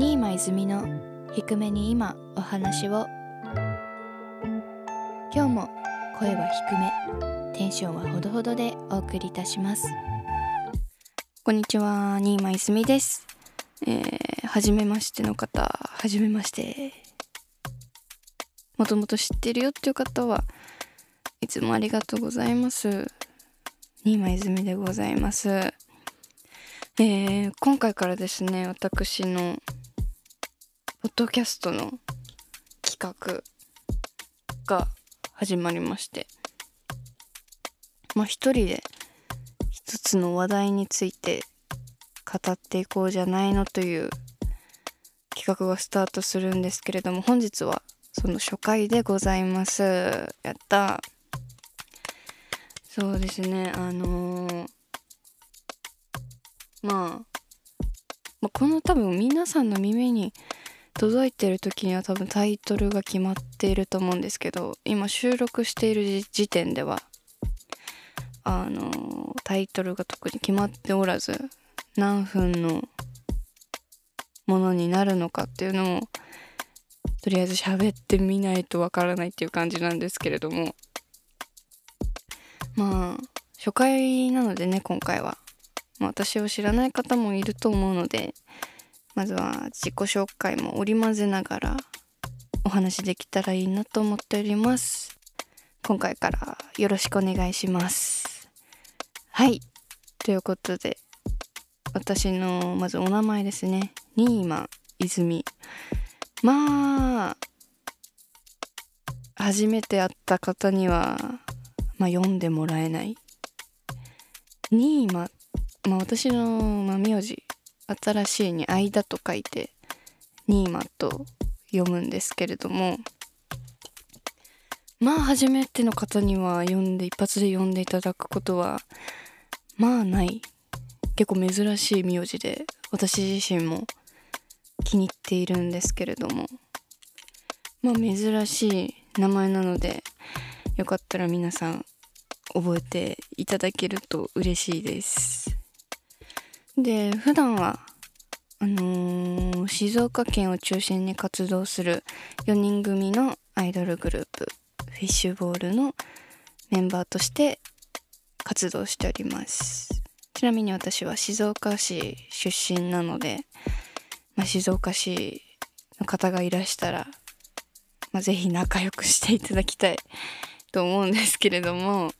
新間泉の低めに今お話を。今日も声は低めテンションはほどほどでお送りいたします。こんにちは新間泉です。えー、初めましての方はじめまして。もともと知ってるよっていう方はいつもありがとうございます。新間泉でございます。えー、今回からですね私のポッドキャストの企画が始まりましてまあ一人で一つの話題について語っていこうじゃないのという企画がスタートするんですけれども本日はその初回でございます。やったそうですね。あのー、まあ、まあ、この多分皆さんの耳に届いてる時には多分タイトルが決まっていると思うんですけど今収録している時点ではあのタイトルが特に決まっておらず何分のものになるのかっていうのをとりあえず喋ってみないとわからないっていう感じなんですけれども。まあ初回なのでね今回は、ま、私を知らない方もいると思うのでまずは自己紹介も織り交ぜながらお話できたらいいなと思っております。今回からよろしくお願いします。はい。ということで私のまずお名前ですね。新間泉。まあ初めて会った方には、まあ、読んでもらえない。新間まあ私の、まあ、名字新しいに間と書いてニーマと読むんですけれどもまあ初めての方には読んで一発で読んでいただくことはまあない。結構珍しい名字で私自身も気に入っているんですけれどもまあ珍しい名前なのでよかったら皆さん覚えていただけると嬉しいです。で普段はあのー、静岡県を中心に活動する4人組のアイドルグループフィッシュボールのメンバーとして活動しております。ちなみに私は静岡市出身なので、まあ、静岡市の方がいらしたら、まあ、ぜひ仲良くしていただきたいと思うんですけれども。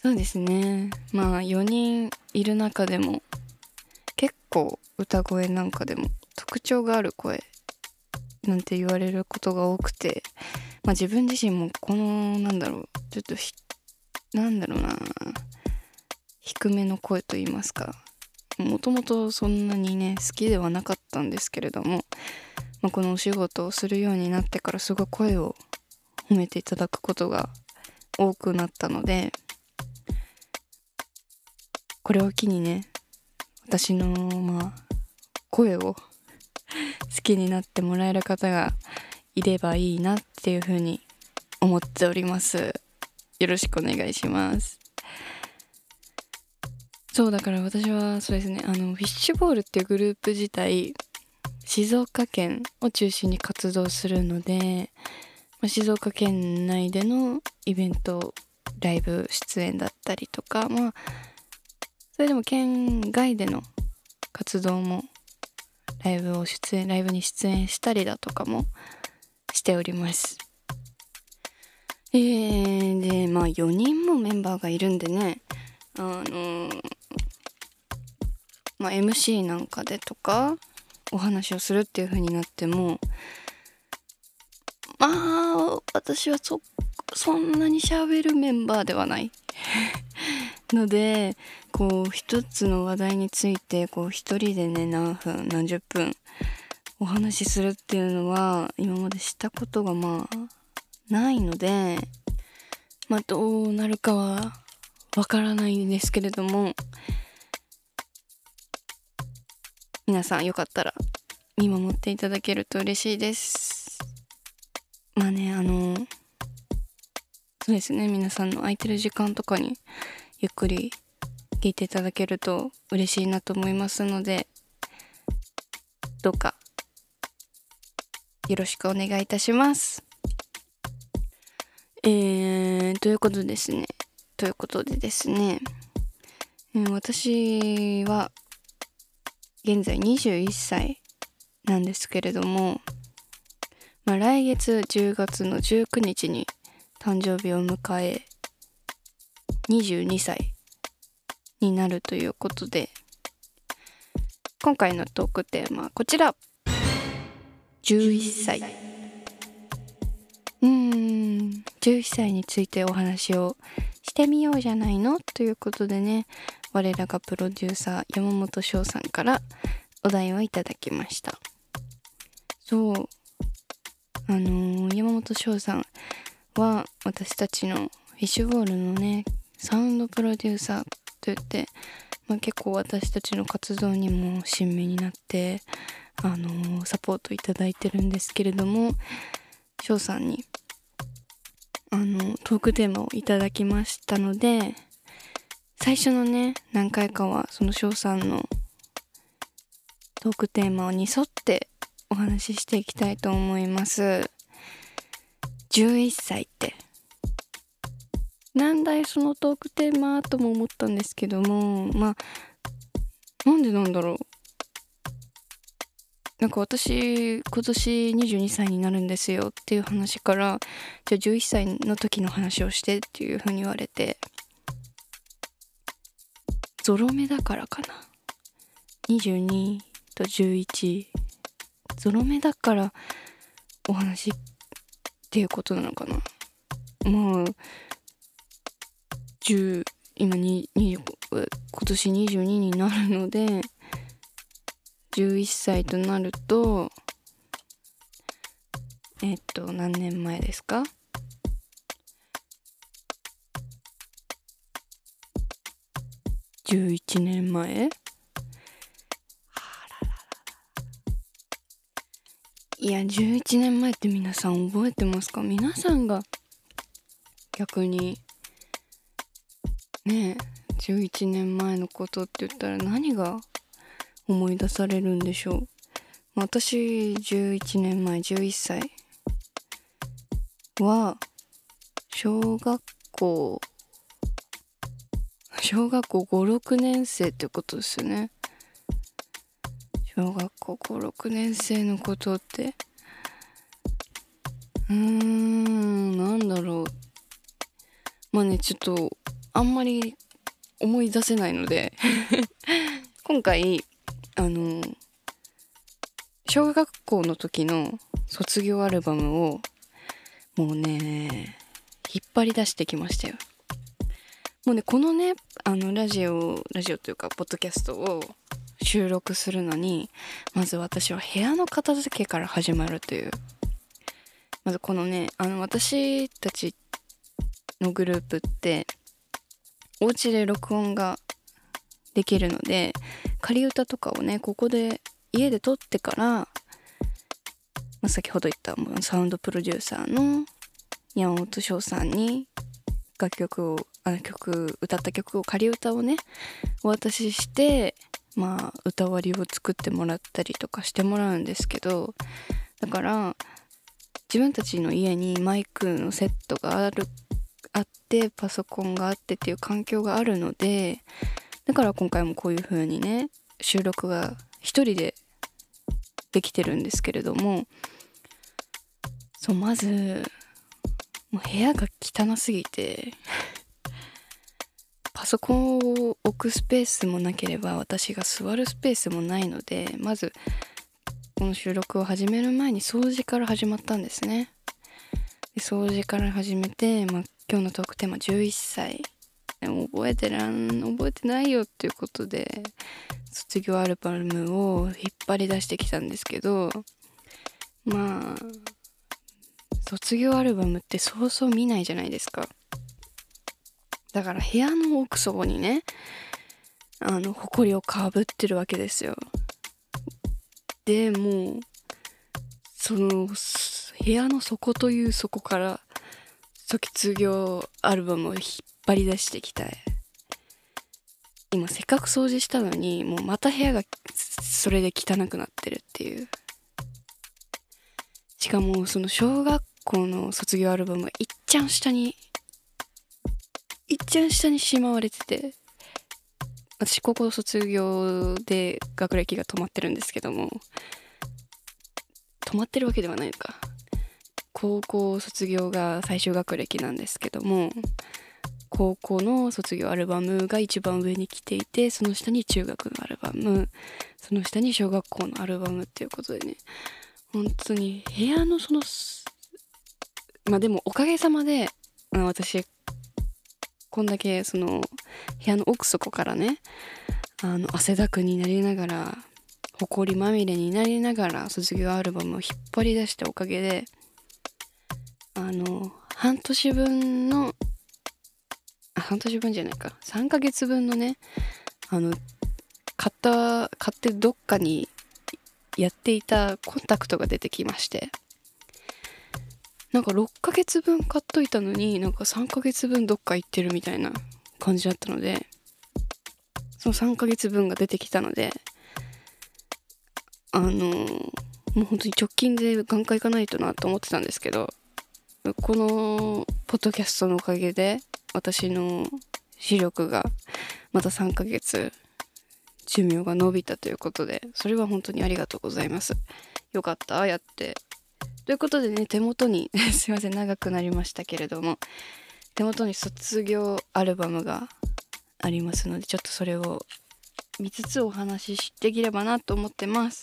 そうですね。まあ4人いる中でも構歌声なんかでも特徴がある声なんて言われることが多くて、まあ、自分自身もこのなんだろうちょっとなんだろうな低めの声と言いますかもともとそんなにね好きではなかったんですけれども、まあ、このお仕事をするようになってからすごい声を褒めていただくことが多くなったのでこれを機にね私のまあ声を 好きになってもらえる方がいればいいなっていうふうに思っております。よろしくお願いします。そうだから私はそうですね。あのフィッシュボールっていうグループ自体静岡県を中心に活動するので、まあ、静岡県内でのイベントライブ出演だったりとかまあそれでも県外での活動もライブを出演ライブに出演したりだとかもしております。えー、でまあ4人もメンバーがいるんでね。あのー、まあ MC なんかでとかお話をするっていう風になってもまあ私はそそんなに喋るメンバーではない。のでこう一つの話題についてこう一人でね何分何十分お話しするっていうのは今までしたことがまあないのでまあどうなるかはわからないんですけれども皆さんよかったら見守っていただけると嬉しいです。まあねあのそうですね皆さんの空いてる時間とかにゆっくり聞いていただけると嬉しいなと思いますのでどうかよろしくお願いいたします。えー、ということですね。ということでですね、えー、私は現在21歳なんですけれども、まあ、来月10月の19日に誕生日を迎え22歳になるということで今回のトークテーマはこちら。11歳うーん11歳についてお話をしてみようじゃないの？ということでね我らがプロデューサー山本翔さんからお題をいただきました。そう。あのー、山本翔さんは私たちのフィッシュボールのねサウンドプロデューサーといって、まあ、結構私たちの活動にも親身になってあのー、サポートいただいてるんですけれども翔さんにあのトークテーマをいただきましたので最初のね何回かはその翔さんのトークテーマに沿ってお話ししていきたいと思います。11歳ってなんだいそのトークテーマとも思ったんですけどもまあなんでなんだろう。なんか私今年22歳になるんですよっていう話からじゃあ11歳の時の話をしてっていう風に言われてゾロ目だからかな。22と11ゾロ目だからお話っていうことなのかな。まあ10今に今年22になるので11歳となるとえっと何年前ですか？11年前？いや11年前って皆さん覚えてますか？皆さんが逆にねえ11年前のことって言ったら何が思い出されるんでしょう。私11年前11歳は小学校小学校56年生ってことですよね。小学校56年生のことって。うーんなんだろう。まあねちょっとあんまり思い出せないので 今回あの小学校の時の卒業アルバムをもうね引っ張り出してきましたよ。もうねこのねあのラジオラジオというかポッドキャストを収録するのにまず私は部屋の片付けから始まるという。まずこのねあの私たちのグループってお家で録音ができるので仮歌とかをねここで家で撮ってから、まあ、先ほど言ったサウンドプロデューサーの山本翔さんに楽曲をあの曲歌った曲を仮歌をねお渡ししてまあ歌割りを作ってもらったりとかしてもらうんですけどだから自分たちの家にマイクのセットがあるあってパソコンがあってっていう環境があるのでだから今回もこういう風にね収録が一人でできてるんですけれどもそうまずもう部屋が汚すぎてパソコンを置くスペースもなければ私が座るスペースもないのでまずこの収録を始める前に掃除から始まったんですね。掃除から始めて、まあ、今日のトークテーマ11歳。覚えてらん覚えてないよっていうことで卒業アルバムを引っ張り出してきたんですけどまあ卒業アルバムってそうそう見ないじゃないですか。だから部屋の奥底にねあの埃をかぶってるわけですよ。でもうその部屋の底という底から卒業アルバムを引っ張り出してきた今せっかく掃除したのにもうまた部屋がそれで汚くなってるっていう。しかもその小学校の卒業アルバムがいっちゃん下にいっちゃん下にしまわれてて私高校卒業で学歴が止まってるんですけども止まってるわけではないか。高校卒業が最終学歴なんですけども高校の卒業アルバムが一番上に来ていてその下に中学のアルバムその下に小学校のアルバムっていうことでね本当に部屋のそのまあでもおかげさまで私こんだけその部屋の奥底からねあの汗だくになりながら埃まみれになりながら卒業アルバムを引っ張り出したおかげであの半年分のあ半年分じゃないか。3ヶ月分のねあの買った買ってどっかにやっていたコンタクトが出てきまして。なんか6ヶ月分買っといたのになんか3ヶ月分どっか行ってるみたいな感じだったのでその3ヶ月分が出てきたのであのもう本当に直近で眼科行かないとなと思ってたんですけどこのポッドキャストのおかげで私の視力がまた3ヶ月寿命が伸びたということでそれは本当にありがとうございます。よかったやって。ということでね手元に すいません長くなりましたけれども手元に卒業アルバムがありますのでちょっとそれを見つつお話しできればなと思ってます。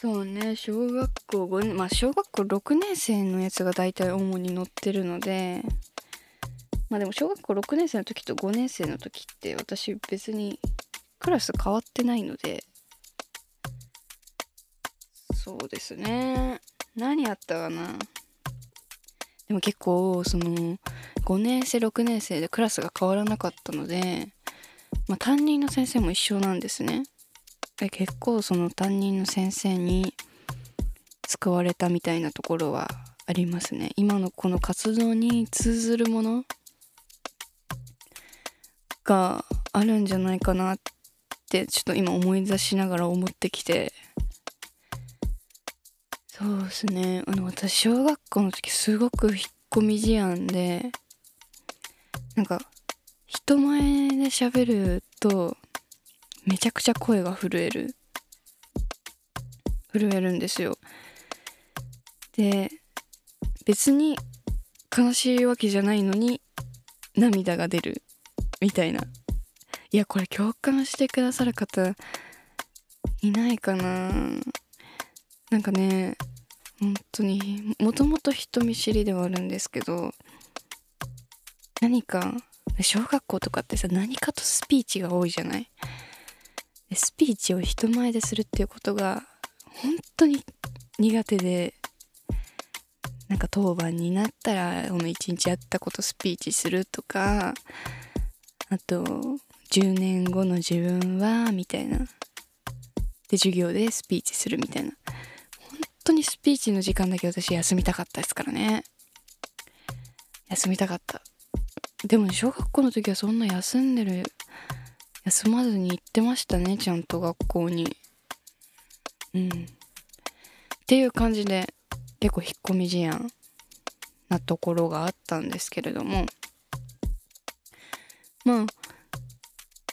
そうね小学校5年まあ小学校6年生のやつが大体主に載ってるのでまあでも小学校6年生の時と5年生の時って私別にクラス変わってないのでそうですね。何やったかな。でも結構その5年生6年生でクラスが変わらなかったので、まあ、担任の先生も一緒なんですね。で結構その担任の先生に救われたみたいなところはありますね。今のこの活動に通ずるものがあるんじゃないかなってちょっと今思い出しながら思ってきて。そうですね。あの私小学校の時すごく引っ込み思案でなんか人前で喋るとめちゃくちゃ声が震える。震えるんですよ。で別に悲しいわけじゃないのに涙が出るみたいな。いやこれ共感してくださる方いないかな。なんかね本当にもともと人見知りではあるんですけど何か小学校とかってさ何かとスピーチが多いじゃない？スピーチを人前でするっていうことが本当に苦手でなんか当番になったらこの一日やったことスピーチするとかあと10年後の自分はみたいな。で授業でスピーチするみたいな。本当にスピーチの時間だけ私休みたかったですからね。休みたかった。でも小学校の時はそんな休んでる休まずに行ってましたねちゃんと学校に。うん。っていう感じで結構引っ込み思案なところがあったんですけれども。まあ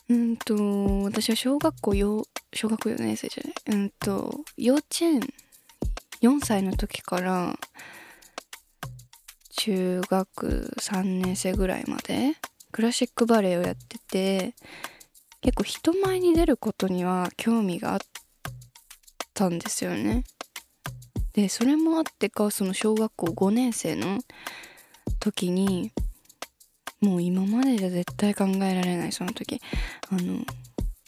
うんと私は小学校よ小学4年生じゃない？うんと幼稚園4歳の時から中学3年生ぐらいまでクラシックバレエをやってて結構人前に出ることには興味があったんですよね。でそれもあってかその小学校5年生の時にもう今までじゃ絶対考えられないその時あの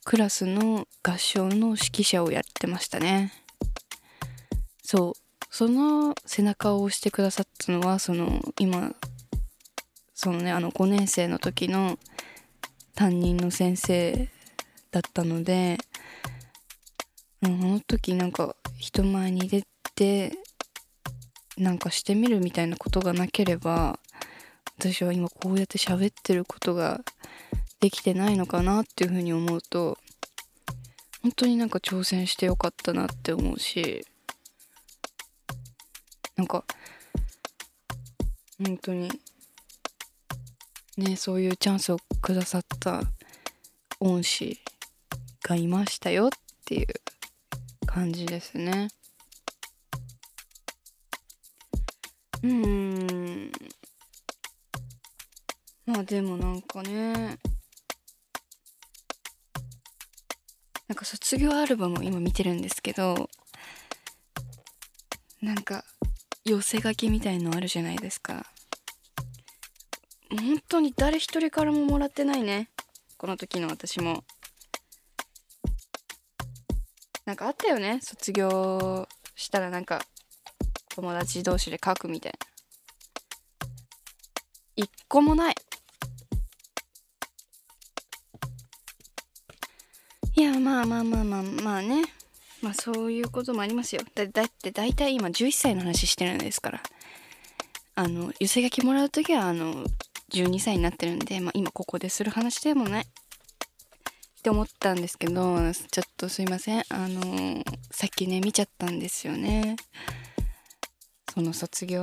クラスの合唱の指揮者をやってましたねそうその背中を押してくださったのはその今そのねあの5年生の時の担任の先生だったのでうあの時なんか人前に出てなんかしてみるみたいなことがなければ私は今こうやって喋ってることができてないのかなっていうふうに思うと本当になんか挑戦してよかったなって思うしなんか本当にねそういうチャンスをくださった恩師がいましたよっていう感じですね。うん。まあでもなんかねなんか卒業アルバムを今見てるんですけどなんか寄せ書きみたいのあるじゃないですか。本当に誰一人からももらってないね。この時の私も。なんかあったよね。卒業したらなんか友達同士で書くみたいな。一個もない。いやまあまあまあまあまあね。まあそういうこともありますよ。だだって大体今11歳の話してるんですから。あの寄せ書きもらう時はあの12歳になってるんで、まあ、今ここでする話でもない。って思ったんですけどちょっとすいません。あのさっきね見ちゃったんですよね。その卒業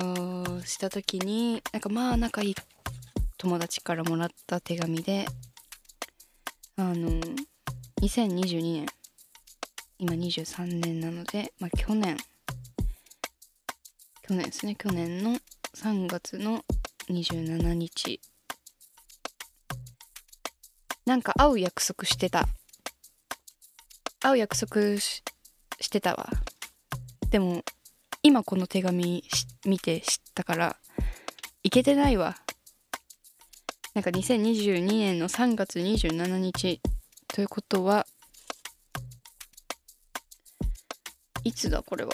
した時になんかまあ仲いい友達からもらった手紙であの2022年今23年なので、まあ、去年。去年ですね。去年の3月の27日。なんか会う約束してた。会う約束してたわ。でも今この手紙見て知ったからいけてないわ。なんか2022年の3月27日。ということはいつだこれは。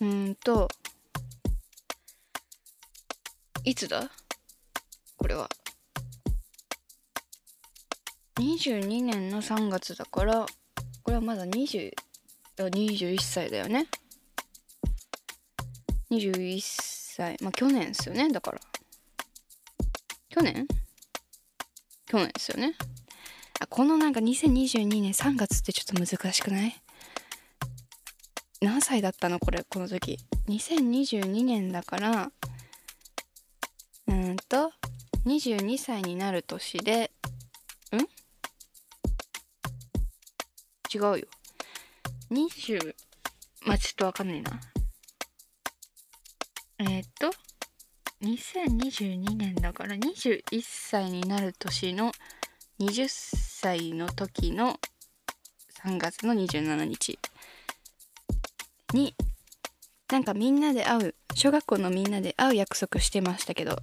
うんといつだ？これは。22年の3月だからこれはまだ20 21歳だよね。21歳まあ去年ですよねだから。去年？去年ですよね。あこのなんか2022年3月ってちょっと難しくない？何歳だったのこれ？この時。2022年だからうんと22歳になる年でん？違うよ。20まあちょっとわかんないな。えー、っと2022年だから21歳になる年の20歳歳の時の3月の27日になんかみんなで会う小学校のみんなで会う約束してましたけど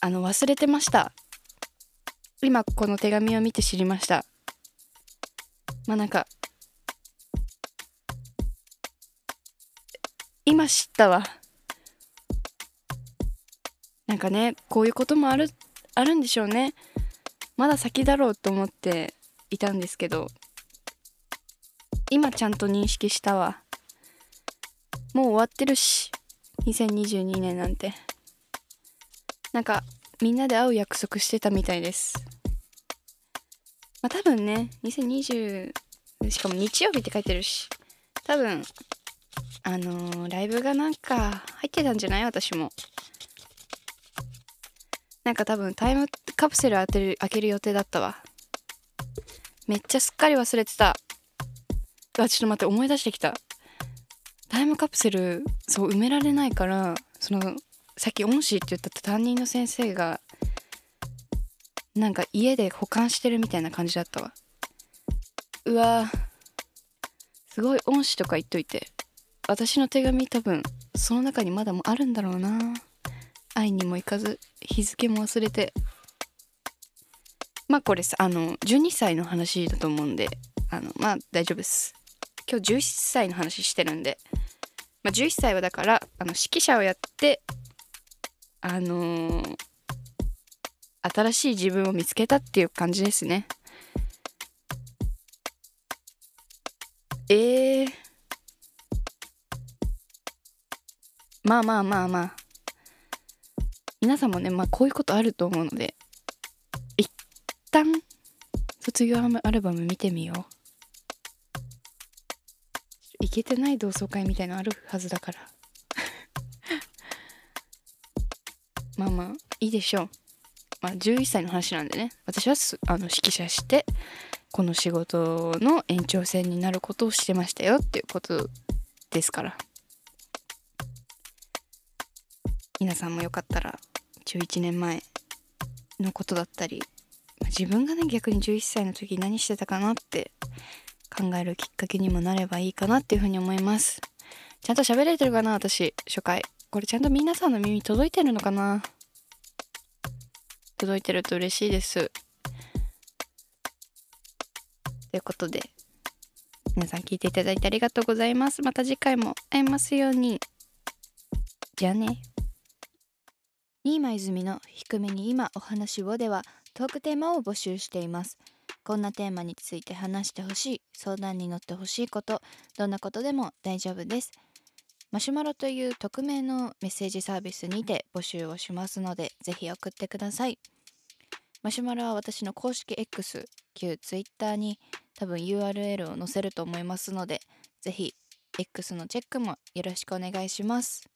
あの忘れてました。今この手紙を見て知りました。まあなんか今知ったわ。なんかねこういうこともあるあるんでしょうね。まだ先だろうと思っていたんですけど今ちゃんと認識したわ。もう終わってるし2022年なんて。なんかみんなで会う約束してたみたいです。まあ多分ね2020しかも日曜日って書いてるし多分あのー、ライブがなんか入ってたんじゃない？私も。なんか多分タイムカプセル当てる開ける予定だったわ。めっちゃすっかり忘れてた。あちょっと待って思い出してきた。タイムカプセルそう埋められないからそのさっき恩師って言った担任の先生がなんか家で保管してるみたいな感じだったわ。うわすごい恩師とか言っといて。私の手紙多分その中にまだもあるんだろうな。会いにも行かず日付も忘れて。まあこれさあの12歳の話だと思うんであのまあ大丈夫です。今日11歳の話してるんで、まあ、11歳はだからあの指揮者をやってあのー、新しい自分を見つけたっていう感じですね。えー、まあまあまあまあ。皆さんもねまあこういうことあると思うので旦卒業アルバム見てみよう。いけてない同窓会みたいのあるはずだから。まあまあいいでしょう。まあ11歳の話なんでね。私はあの指揮者してこの仕事の延長線になることをしてましたよっていうことですから。皆さんもよかったら11年前のことだったり自分がね逆に11歳の時何してたかなって考えるきっかけにもなればいいかなっていうふうに思います。ちゃんと喋れてるかな私初回。これちゃんと皆さんの耳届いてるのかな？届いてると嬉しいです。ということで皆さん聞いていただいてありがとうございます。また次回も会えますように。じゃあね。新間泉の低めに今お話をではトークテーマを募集しています。こんなテーマについて話してほしい相談に乗ってほしいことどんなことでも大丈夫です。マシュマロという匿名のメッセージサービスにて募集をしますのでぜひ送ってください。マシュマロは私の公式 X 旧 Twitter に多分 URL を載せると思いますのでぜひ X のチェックもよろしくお願いします。